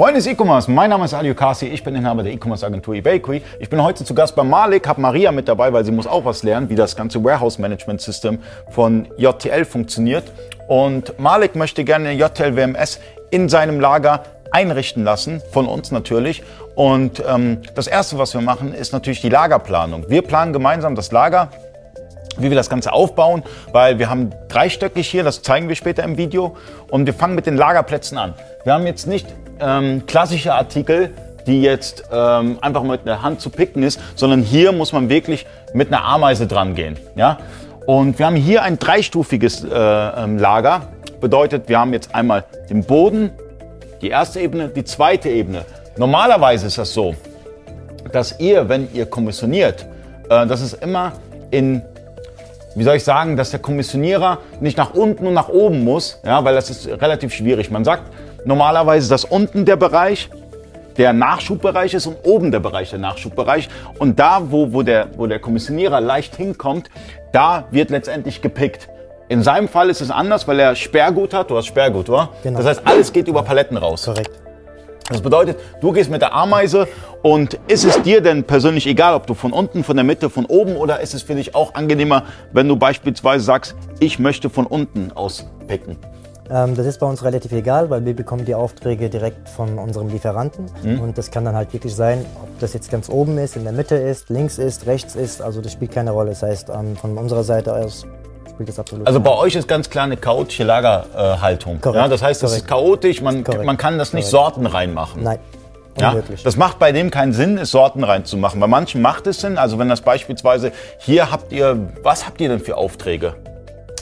Freunde des E-Commerce, mein Name ist Ali Okasi, ich bin Inhaber der E-Commerce Agentur eBakery. Ich bin heute zu Gast bei Malik, habe Maria mit dabei, weil sie muss auch was lernen, wie das ganze Warehouse Management System von JTL funktioniert. Und Malik möchte gerne JTL WMS in seinem Lager einrichten lassen, von uns natürlich. Und ähm, das Erste, was wir machen, ist natürlich die Lagerplanung. Wir planen gemeinsam das Lager, wie wir das Ganze aufbauen, weil wir haben dreistöckig hier, das zeigen wir später im Video. Und wir fangen mit den Lagerplätzen an. Wir haben jetzt nicht ähm, klassische Artikel, die jetzt ähm, einfach mit der Hand zu picken ist, sondern hier muss man wirklich mit einer Ameise dran gehen. Ja? Und wir haben hier ein dreistufiges äh, ähm, Lager. Bedeutet, wir haben jetzt einmal den Boden, die erste Ebene, die zweite Ebene. Normalerweise ist das so, dass ihr, wenn ihr kommissioniert, äh, dass es immer in wie soll ich sagen, dass der Kommissionierer nicht nach unten und nach oben muss, ja, weil das ist relativ schwierig. Man sagt normalerweise, dass unten der Bereich der Nachschubbereich ist und oben der Bereich der Nachschubbereich. Und da, wo, wo, der, wo der Kommissionierer leicht hinkommt, da wird letztendlich gepickt. In seinem Fall ist es anders, weil er Sperrgut hat. Du hast Sperrgut, oder? Genau. Das heißt, alles geht über Paletten raus. Korrekt. Das bedeutet, du gehst mit der Ameise und ist es dir denn persönlich egal, ob du von unten, von der Mitte, von oben oder ist es für dich auch angenehmer, wenn du beispielsweise sagst, ich möchte von unten aus picken? Ähm, das ist bei uns relativ egal, weil wir bekommen die Aufträge direkt von unserem Lieferanten. Mhm. Und das kann dann halt wirklich sein, ob das jetzt ganz oben ist, in der Mitte ist, links ist, rechts ist. Also das spielt keine Rolle. Das heißt, ähm, von unserer Seite aus spielt das absolut Also bei euch ist ganz klar eine chaotische Lagerhaltung. Korrekt. Ja, das heißt, Korrekt. ist chaotisch, man, man kann das nicht Korrekt. Sorten reinmachen. Nein. Ja, das macht bei dem keinen Sinn, es Sorten reinzumachen. Bei manchen macht es Sinn. Also wenn das beispielsweise, hier habt ihr, was habt ihr denn für Aufträge?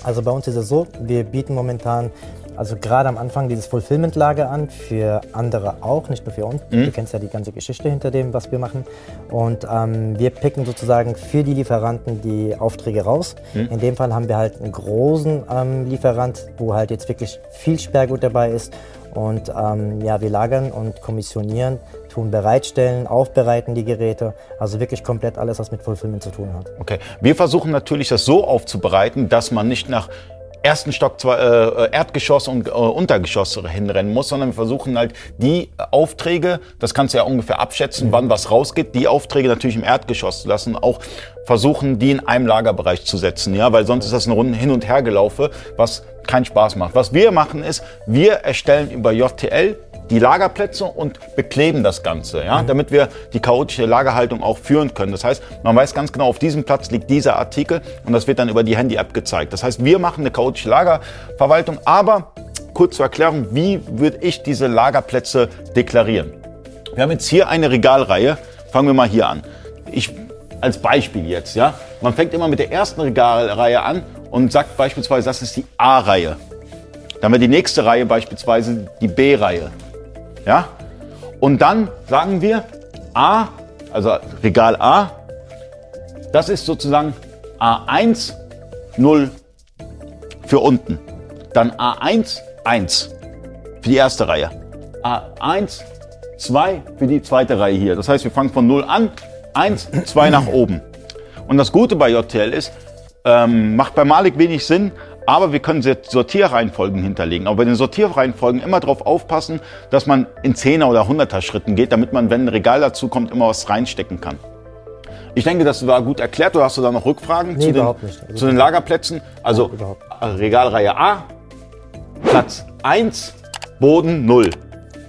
Also bei uns ist es so, wir bieten momentan also gerade am Anfang dieses Fulfillment-Lager an, für andere auch, nicht nur für uns. Mhm. Du kennst ja die ganze Geschichte hinter dem, was wir machen. Und ähm, wir picken sozusagen für die Lieferanten die Aufträge raus. Mhm. In dem Fall haben wir halt einen großen ähm, Lieferant, wo halt jetzt wirklich viel Sperrgut dabei ist. Und ähm, ja, wir lagern und kommissionieren, tun bereitstellen, aufbereiten die Geräte. Also wirklich komplett alles, was mit Fulfillment zu tun hat. Okay. Wir versuchen natürlich, das so aufzubereiten, dass man nicht nach ersten Stock, zwei, äh, Erdgeschoss und äh, Untergeschoss hinrennen muss, sondern wir versuchen halt die Aufträge, das kannst du ja ungefähr abschätzen, mhm. wann was rausgeht, die Aufträge natürlich im Erdgeschoss zu lassen, auch versuchen, die in einem Lagerbereich zu setzen, ja, weil sonst ist das ein Runden hin und her gelaufe, was keinen Spaß macht. Was wir machen ist, wir erstellen über JTL die Lagerplätze und bekleben das Ganze, ja, mhm. damit wir die chaotische Lagerhaltung auch führen können. Das heißt, man weiß ganz genau, auf diesem Platz liegt dieser Artikel und das wird dann über die Handy-App gezeigt. Das heißt, wir machen eine chaotische Lagerverwaltung, aber kurz zur Erklärung, wie würde ich diese Lagerplätze deklarieren? Wir haben jetzt hier eine Regalreihe. Fangen wir mal hier an. Ich als Beispiel jetzt, ja. Man fängt immer mit der ersten Regalreihe an und sagt beispielsweise, das ist die A-Reihe. Dann haben wir die nächste Reihe beispielsweise die B-Reihe. Ja? Und dann sagen wir A, also Regal A, das ist sozusagen A1, 0 für unten. Dann A1, 1 für die erste Reihe. A1, 2 für die zweite Reihe hier. Das heißt, wir fangen von 0 an, 1, 2 nach oben. Und das Gute bei JTL ist, ähm, macht bei Malik wenig Sinn, aber wir können Sortierreihenfolgen hinterlegen. Aber bei den Sortierreihenfolgen immer darauf aufpassen, dass man in 10er oder 100er Schritten geht, damit man, wenn ein Regal dazu kommt, immer was reinstecken kann. Ich denke, das war gut erklärt. Du hast du da noch Rückfragen nee, zu, den, also zu den Lagerplätzen? Also ja, Regalreihe A, Platz 1, Boden 0.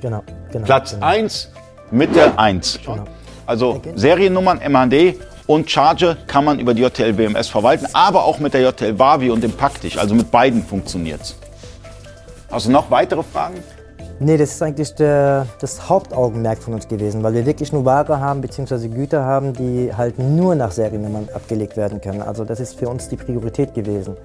Genau. genau Platz genau. 1, Mitte 1. Genau. Also Seriennummern, MHD und Charge kann man über die JTL WMS verwalten, aber auch mit der JTL Wavi und dem Paktisch. Also mit beiden funktioniert es. Hast du noch weitere Fragen? Nee, das ist eigentlich der, das Hauptaugenmerk von uns gewesen, weil wir wirklich nur Ware haben bzw. Güter haben, die halt nur nach Seriennummern abgelegt werden können. Also das ist für uns die Priorität gewesen.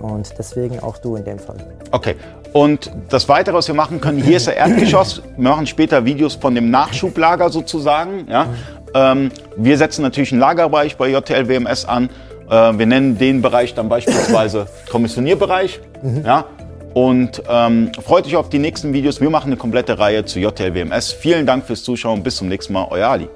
Und deswegen auch du in dem Fall. Okay. Und das Weitere, was wir machen können, hier ist der Erdgeschoss. Wir machen später Videos von dem Nachschublager sozusagen. Ja? Ähm, wir setzen natürlich einen Lagerbereich bei JTL WMS an. Äh, wir nennen den Bereich dann beispielsweise Kommissionierbereich. Mhm. Ja? Und ähm, freut euch auf die nächsten Videos. Wir machen eine komplette Reihe zu JTL WMS. Vielen Dank fürs Zuschauen. Bis zum nächsten Mal. Euer Ali.